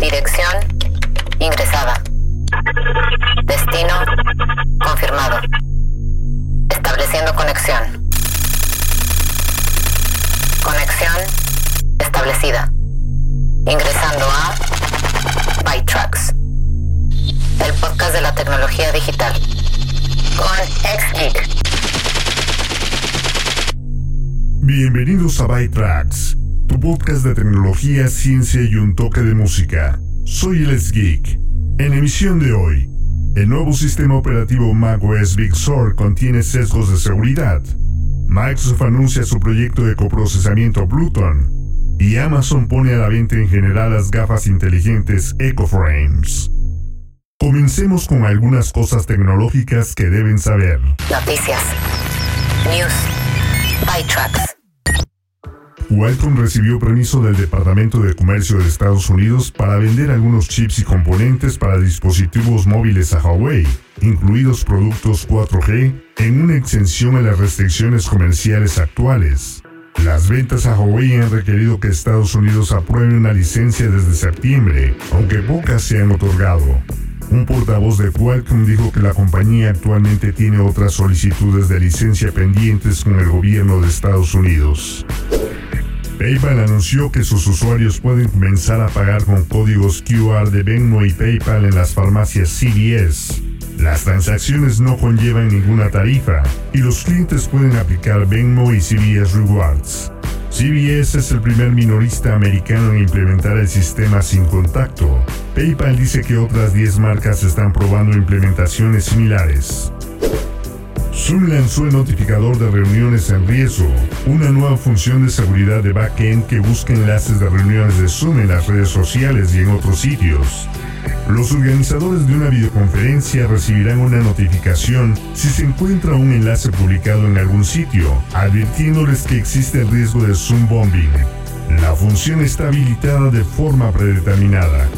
Dirección ingresada. Destino confirmado. Estableciendo conexión. Conexión establecida. Ingresando a ByTrax. El podcast de la tecnología digital. Con XGeek. Bienvenidos a ByTrax, podcast de tecnología, ciencia y un toque de música. Soy el Geek. En emisión de hoy, el nuevo sistema operativo macOS Big Sur contiene sesgos de seguridad. Microsoft anuncia su proyecto de coprocesamiento Pluton. Y Amazon pone a la venta en general las gafas inteligentes EcoFrames. Comencemos con algunas cosas tecnológicas que deben saber. Noticias. News. Qualcomm recibió permiso del Departamento de Comercio de Estados Unidos para vender algunos chips y componentes para dispositivos móviles a Huawei, incluidos productos 4G, en una exención a las restricciones comerciales actuales. Las ventas a Huawei han requerido que Estados Unidos apruebe una licencia desde septiembre, aunque pocas se han otorgado. Un portavoz de Qualcomm dijo que la compañía actualmente tiene otras solicitudes de licencia pendientes con el gobierno de Estados Unidos. PayPal anunció que sus usuarios pueden comenzar a pagar con códigos QR de Venmo y PayPal en las farmacias CVS. Las transacciones no conllevan ninguna tarifa y los clientes pueden aplicar Venmo y CVS Rewards. CVS es el primer minorista americano en implementar el sistema sin contacto. PayPal dice que otras 10 marcas están probando implementaciones similares. Zoom lanzó el notificador de reuniones en riesgo, una nueva función de seguridad de backend que busca enlaces de reuniones de Zoom en las redes sociales y en otros sitios. Los organizadores de una videoconferencia recibirán una notificación si se encuentra un enlace publicado en algún sitio, advirtiéndoles que existe el riesgo de Zoom bombing. La función está habilitada de forma predeterminada.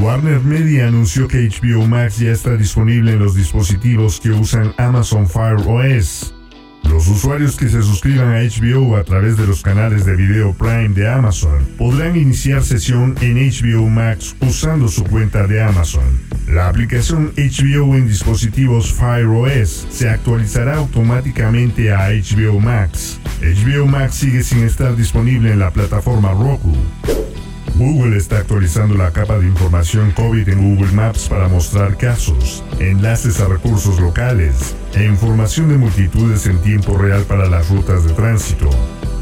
Warner Media anunció que HBO Max ya está disponible en los dispositivos que usan Amazon Fire OS. Los usuarios que se suscriban a HBO a través de los canales de video Prime de Amazon podrán iniciar sesión en HBO Max usando su cuenta de Amazon. La aplicación HBO en dispositivos Fire OS se actualizará automáticamente a HBO Max. HBO Max sigue sin estar disponible en la plataforma Roku. Google está actualizando la capa de información COVID en Google Maps para mostrar casos, enlaces a recursos locales e información de multitudes en tiempo real para las rutas de tránsito.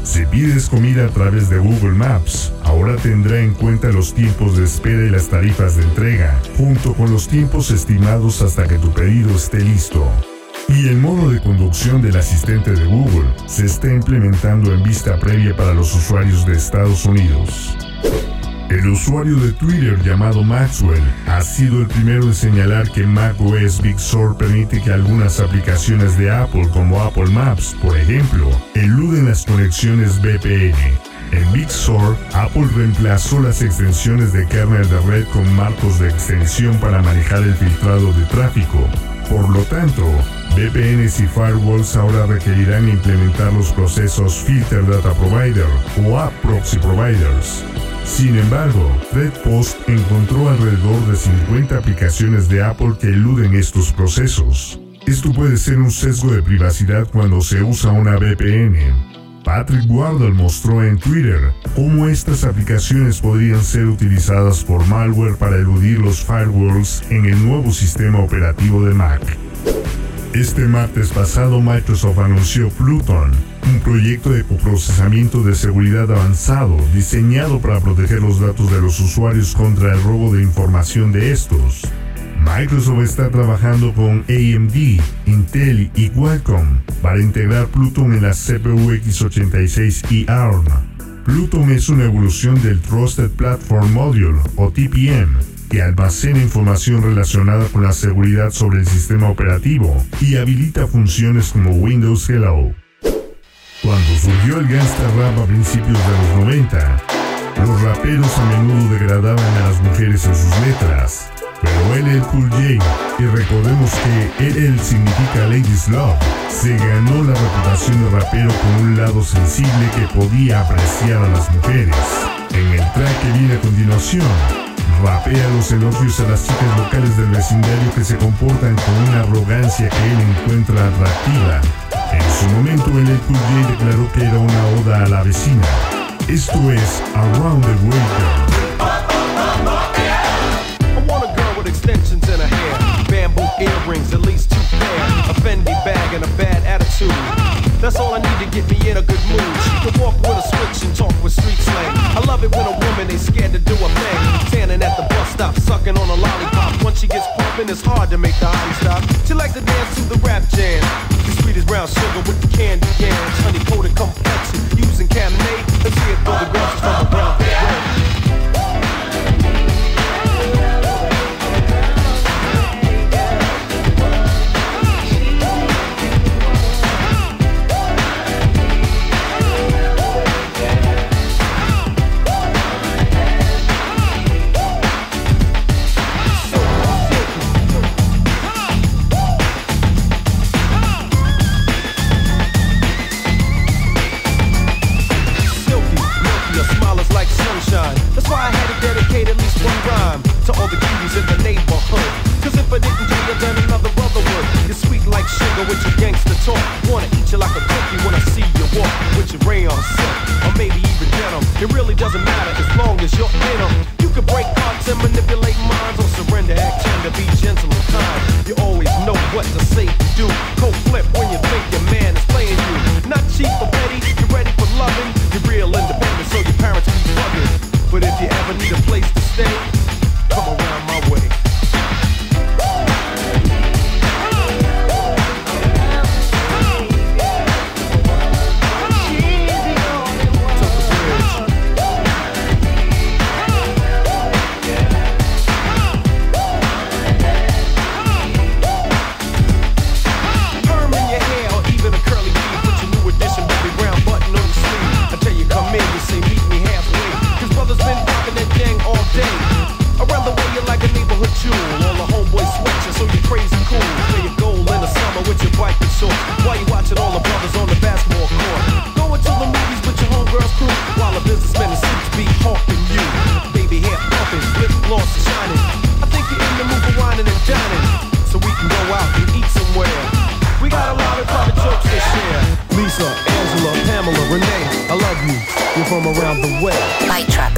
Si pides comida a través de Google Maps, ahora tendrá en cuenta los tiempos de espera y las tarifas de entrega, junto con los tiempos estimados hasta que tu pedido esté listo. Y el modo de conducción del asistente de Google se está implementando en vista previa para los usuarios de Estados Unidos. El usuario de Twitter llamado Maxwell ha sido el primero en señalar que macOS Big Sur permite que algunas aplicaciones de Apple como Apple Maps, por ejemplo, eluden las conexiones VPN. En Big Sur, Apple reemplazó las extensiones de kernel de red con marcos de extensión para manejar el filtrado de tráfico. Por lo tanto, VPNs y firewalls ahora requerirán implementar los procesos Filter Data Provider o App Proxy Providers. Sin embargo, ThreadPost encontró alrededor de 50 aplicaciones de Apple que eluden estos procesos. Esto puede ser un sesgo de privacidad cuando se usa una VPN. Patrick Wardle mostró en Twitter cómo estas aplicaciones podrían ser utilizadas por malware para eludir los firewalls en el nuevo sistema operativo de Mac. Este martes pasado Microsoft anunció Pluton, un proyecto de coprocesamiento de seguridad avanzado diseñado para proteger los datos de los usuarios contra el robo de información de estos. Microsoft está trabajando con AMD, Intel y Qualcomm para integrar Pluton en la CPU x86 y ARM. Pluton es una evolución del Trusted Platform Module o TPM que almacena información relacionada con la seguridad sobre el sistema operativo y habilita funciones como Windows Hello. Cuando surgió el gangsta rap a principios de los 90, los raperos a menudo degradaban a las mujeres en sus letras. Pero él, el Cool J, y recordemos que él significa Ladies Love, se ganó la reputación de rapero con un lado sensible que podía apreciar a las mujeres. En el track que viene a continuación, rapea los elogios a las chicas locales del vecindario que se comportan con una arrogancia que él encuentra atractiva. En su momento, el Cool J declaró que era una oda a la vecina. Esto es Around the Way I want a girl with extensions in her hair, bamboo earrings, at least two pair, a Fendi bag and a bad attitude. That's all I need to get me in a good mood. She can walk with a switch and talk with street slang. I love it when a woman ain't scared to do a thing. Standing at the bus stop, sucking on a lollipop. Once she gets pumping, it's hard to make the hottie stop. She likes to dance to the rap jam. Sweet as brown sugar with the candy yams. Honey coated complexion, using Cabernet. Let's see it for the girls from around the way. Like with your gangster talk. Wanna eat you like a cookie when I see you walk with your rayon silk, or maybe even denim. It really doesn't matter as long as you're in 'em. From around the way. Trucks.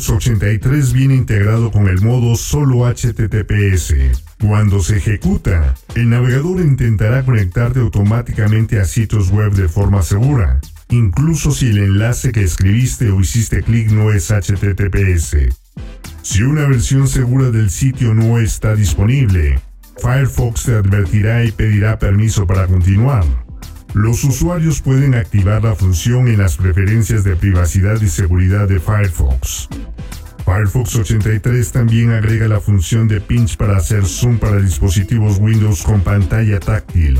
Firefox 83 viene integrado con el modo solo HTTPS. Cuando se ejecuta, el navegador intentará conectarte automáticamente a sitios web de forma segura, incluso si el enlace que escribiste o hiciste clic no es HTTPS. Si una versión segura del sitio no está disponible, Firefox te advertirá y pedirá permiso para continuar. Los usuarios pueden activar la función en las preferencias de privacidad y seguridad de Firefox. Firefox 83 también agrega la función de pinch para hacer zoom para dispositivos Windows con pantalla táctil.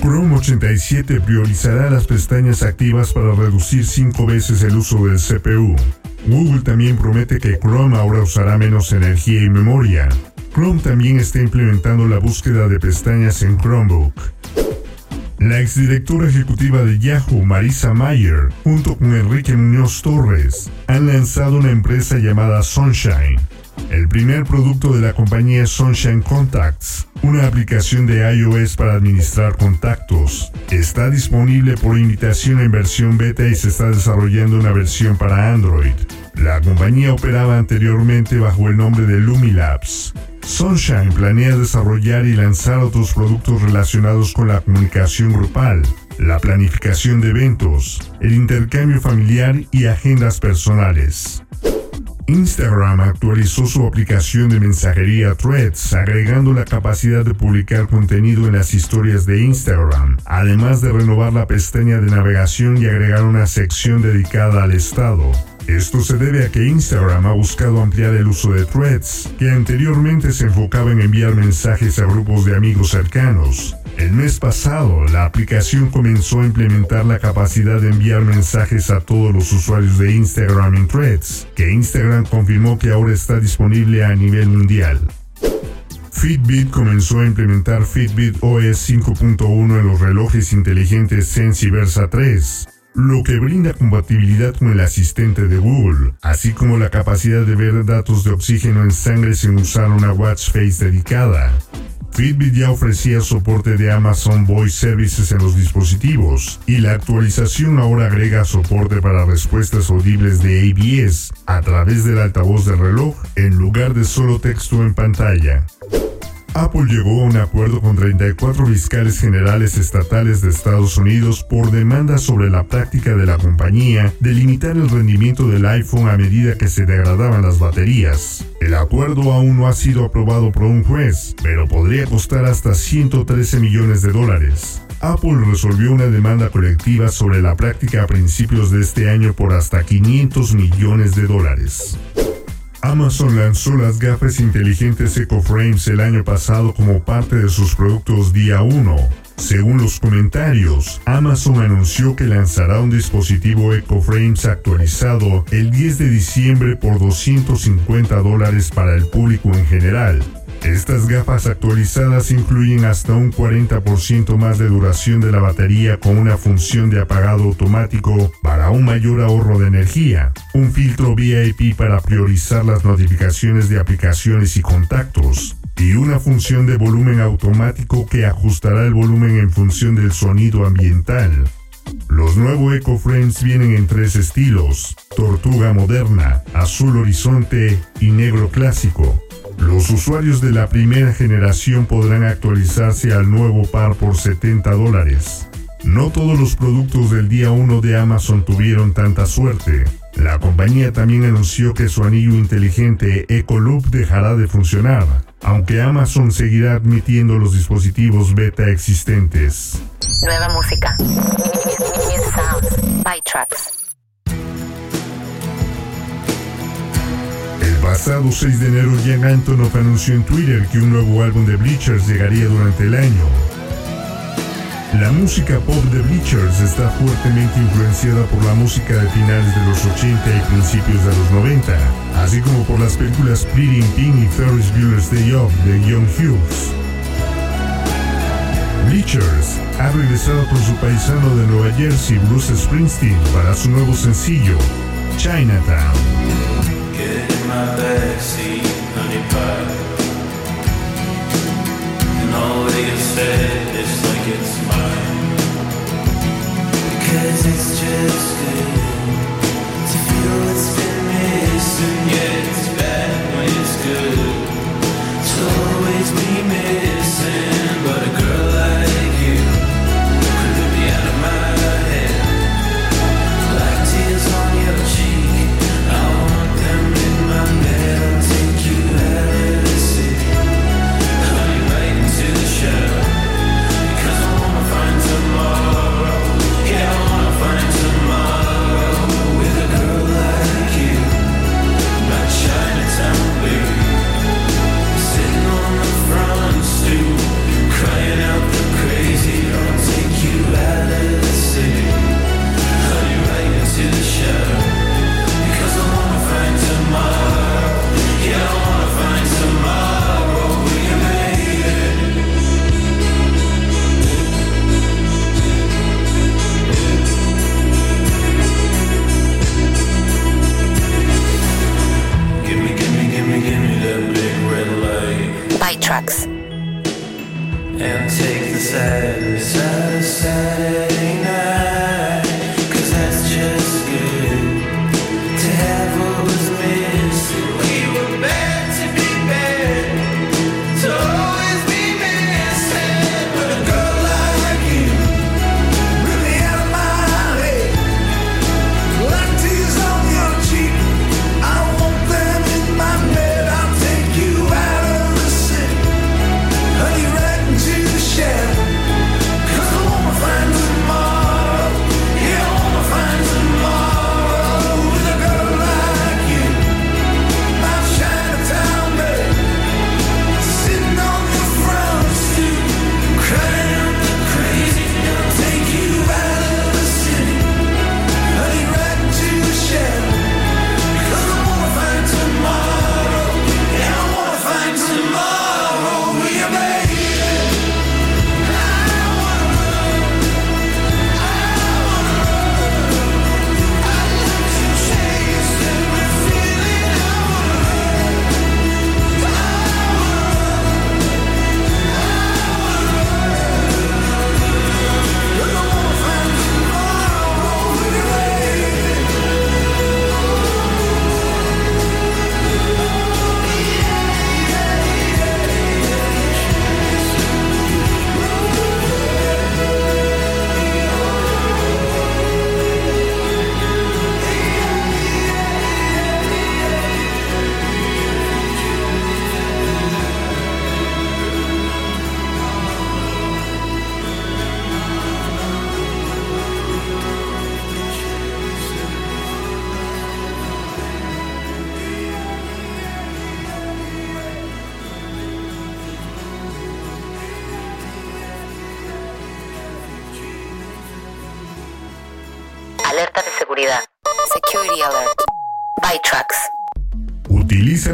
Chrome 87 priorizará las pestañas activas para reducir 5 veces el uso del CPU. Google también promete que Chrome ahora usará menos energía y memoria. Chrome también está implementando la búsqueda de pestañas en Chromebook. La exdirectora ejecutiva de Yahoo, Marisa Mayer, junto con Enrique Muñoz Torres, han lanzado una empresa llamada Sunshine. El primer producto de la compañía es Sunshine Contacts, una aplicación de iOS para administrar contactos. Está disponible por invitación en versión beta y se está desarrollando una versión para Android. La compañía operaba anteriormente bajo el nombre de Lumilabs. Sunshine planea desarrollar y lanzar otros productos relacionados con la comunicación grupal, la planificación de eventos, el intercambio familiar y agendas personales. Instagram actualizó su aplicación de mensajería Threads, agregando la capacidad de publicar contenido en las historias de Instagram, además de renovar la pestaña de navegación y agregar una sección dedicada al estado. Esto se debe a que Instagram ha buscado ampliar el uso de threads, que anteriormente se enfocaba en enviar mensajes a grupos de amigos cercanos. El mes pasado, la aplicación comenzó a implementar la capacidad de enviar mensajes a todos los usuarios de Instagram en threads, que Instagram confirmó que ahora está disponible a nivel mundial. Fitbit comenzó a implementar Fitbit OS 5.1 en los relojes inteligentes Sense Versa 3 lo que brinda compatibilidad con el asistente de Google, así como la capacidad de ver datos de oxígeno en sangre sin usar una watch face dedicada. Fitbit ya ofrecía soporte de Amazon Voice Services en los dispositivos, y la actualización ahora agrega soporte para respuestas audibles de ABS a través del altavoz del reloj en lugar de solo texto en pantalla. Apple llegó a un acuerdo con 34 fiscales generales estatales de Estados Unidos por demandas sobre la práctica de la compañía de limitar el rendimiento del iPhone a medida que se degradaban las baterías. El acuerdo aún no ha sido aprobado por un juez, pero podría costar hasta 113 millones de dólares. Apple resolvió una demanda colectiva sobre la práctica a principios de este año por hasta 500 millones de dólares. Amazon lanzó las gafas inteligentes EcoFrames el año pasado como parte de sus productos día 1. Según los comentarios, Amazon anunció que lanzará un dispositivo EcoFrames actualizado el 10 de diciembre por 250 dólares para el público en general. Estas gafas actualizadas incluyen hasta un 40% más de duración de la batería con una función de apagado automático para un mayor ahorro de energía, un filtro VIP para priorizar las notificaciones de aplicaciones y contactos, y una función de volumen automático que ajustará el volumen en función del sonido ambiental. Los nuevos EcoFrames vienen en tres estilos, tortuga moderna, azul horizonte y negro clásico. Los usuarios de la primera generación podrán actualizarse al nuevo par por 70 dólares. No todos los productos del día 1 de Amazon tuvieron tanta suerte. La compañía también anunció que su anillo inteligente EcoLoop dejará de funcionar, aunque Amazon seguirá admitiendo los dispositivos beta existentes. Nueva música. Pasado 6 de enero, Jan Antonoff anunció en Twitter que un nuevo álbum de Bleachers llegaría durante el año. La música pop de Bleachers está fuertemente influenciada por la música de finales de los 80 y principios de los 90, así como por las películas Pretty Pink y Ferris Bueller's Day Off de Young Hughes. Bleachers ha regresado con su paisano de Nueva Jersey, Bruce Springsteen, para su nuevo sencillo, Chinatown. backseat honey pie. And all they can say is like it's mine. Because it's just good to feel it's been missing. Yeah, it's bad when it's good. So always be missed.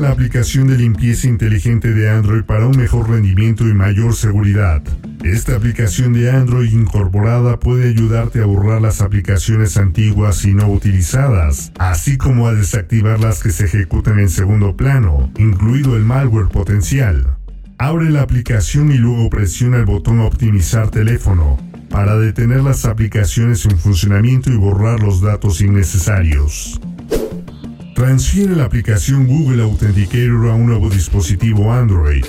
La aplicación de limpieza inteligente de Android para un mejor rendimiento y mayor seguridad. Esta aplicación de Android incorporada puede ayudarte a borrar las aplicaciones antiguas y no utilizadas, así como a desactivar las que se ejecutan en segundo plano, incluido el malware potencial. Abre la aplicación y luego presiona el botón Optimizar teléfono para detener las aplicaciones en funcionamiento y borrar los datos innecesarios. Transfiere la aplicación Google Authenticator a un nuevo dispositivo Android.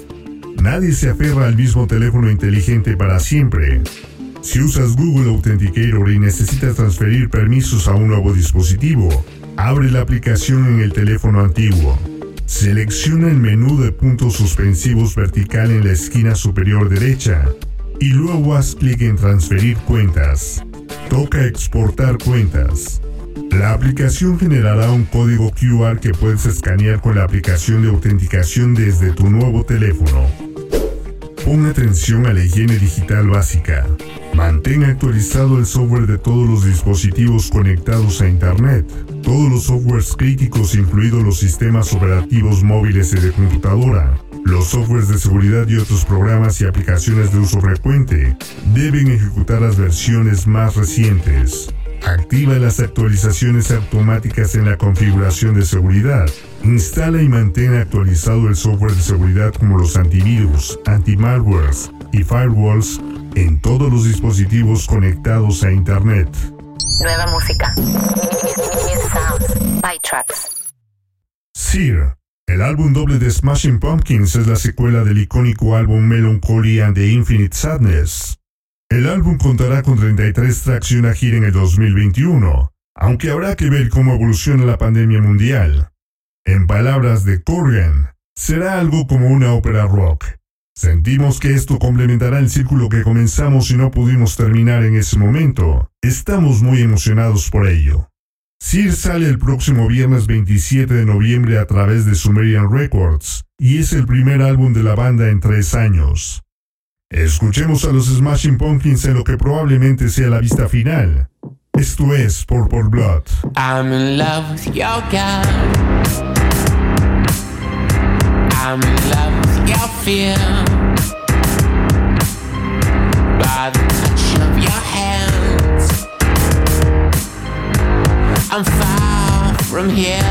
Nadie se aferra al mismo teléfono inteligente para siempre. Si usas Google Authenticator y necesitas transferir permisos a un nuevo dispositivo, abre la aplicación en el teléfono antiguo. Selecciona el menú de puntos suspensivos vertical en la esquina superior derecha y luego haz clic en Transferir cuentas. Toca Exportar cuentas. La aplicación generará un código QR que puedes escanear con la aplicación de autenticación desde tu nuevo teléfono. Pon atención a la higiene digital básica. Mantén actualizado el software de todos los dispositivos conectados a Internet. Todos los softwares críticos, incluidos los sistemas operativos móviles y de computadora, los softwares de seguridad y otros programas y aplicaciones de uso frecuente, deben ejecutar las versiones más recientes. Activa las actualizaciones automáticas en la configuración de seguridad. Instala y mantén actualizado el software de seguridad como los antivirus, antimalwares y firewalls en todos los dispositivos conectados a Internet. Nueva música. Sear, el álbum doble de Smashing Pumpkins es la secuela del icónico álbum Melancholy and the Infinite Sadness. El álbum contará con 33 tracks y una gira en el 2021, aunque habrá que ver cómo evoluciona la pandemia mundial. En palabras de Corgan, será algo como una ópera rock. Sentimos que esto complementará el círculo que comenzamos y no pudimos terminar en ese momento. Estamos muy emocionados por ello. Sir sale el próximo viernes 27 de noviembre a través de Sumerian Records y es el primer álbum de la banda en tres años. Escuchemos a los Smashing Pumpkins en lo que probablemente sea la vista final. Esto es Purple Blood. I'm in love with your girl. I'm in love with your fear. By the touch of your hands. I'm far from here.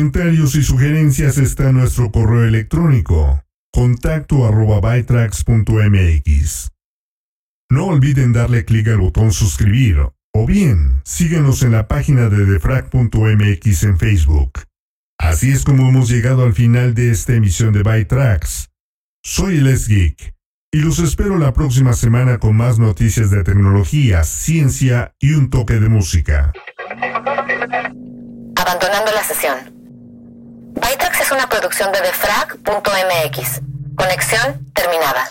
Comentarios y sugerencias está nuestro correo electrónico contacto arroba bytrax.mx. No olviden darle clic al botón suscribir o bien síguenos en la página de defrag.mx en Facebook. Así es como hemos llegado al final de esta emisión de Bytrax. Soy Les Geek y los espero la próxima semana con más noticias de tecnología, ciencia y un toque de música. Abandonando la sesión. Bytrax es una producción de defrag.mx. Conexión terminada.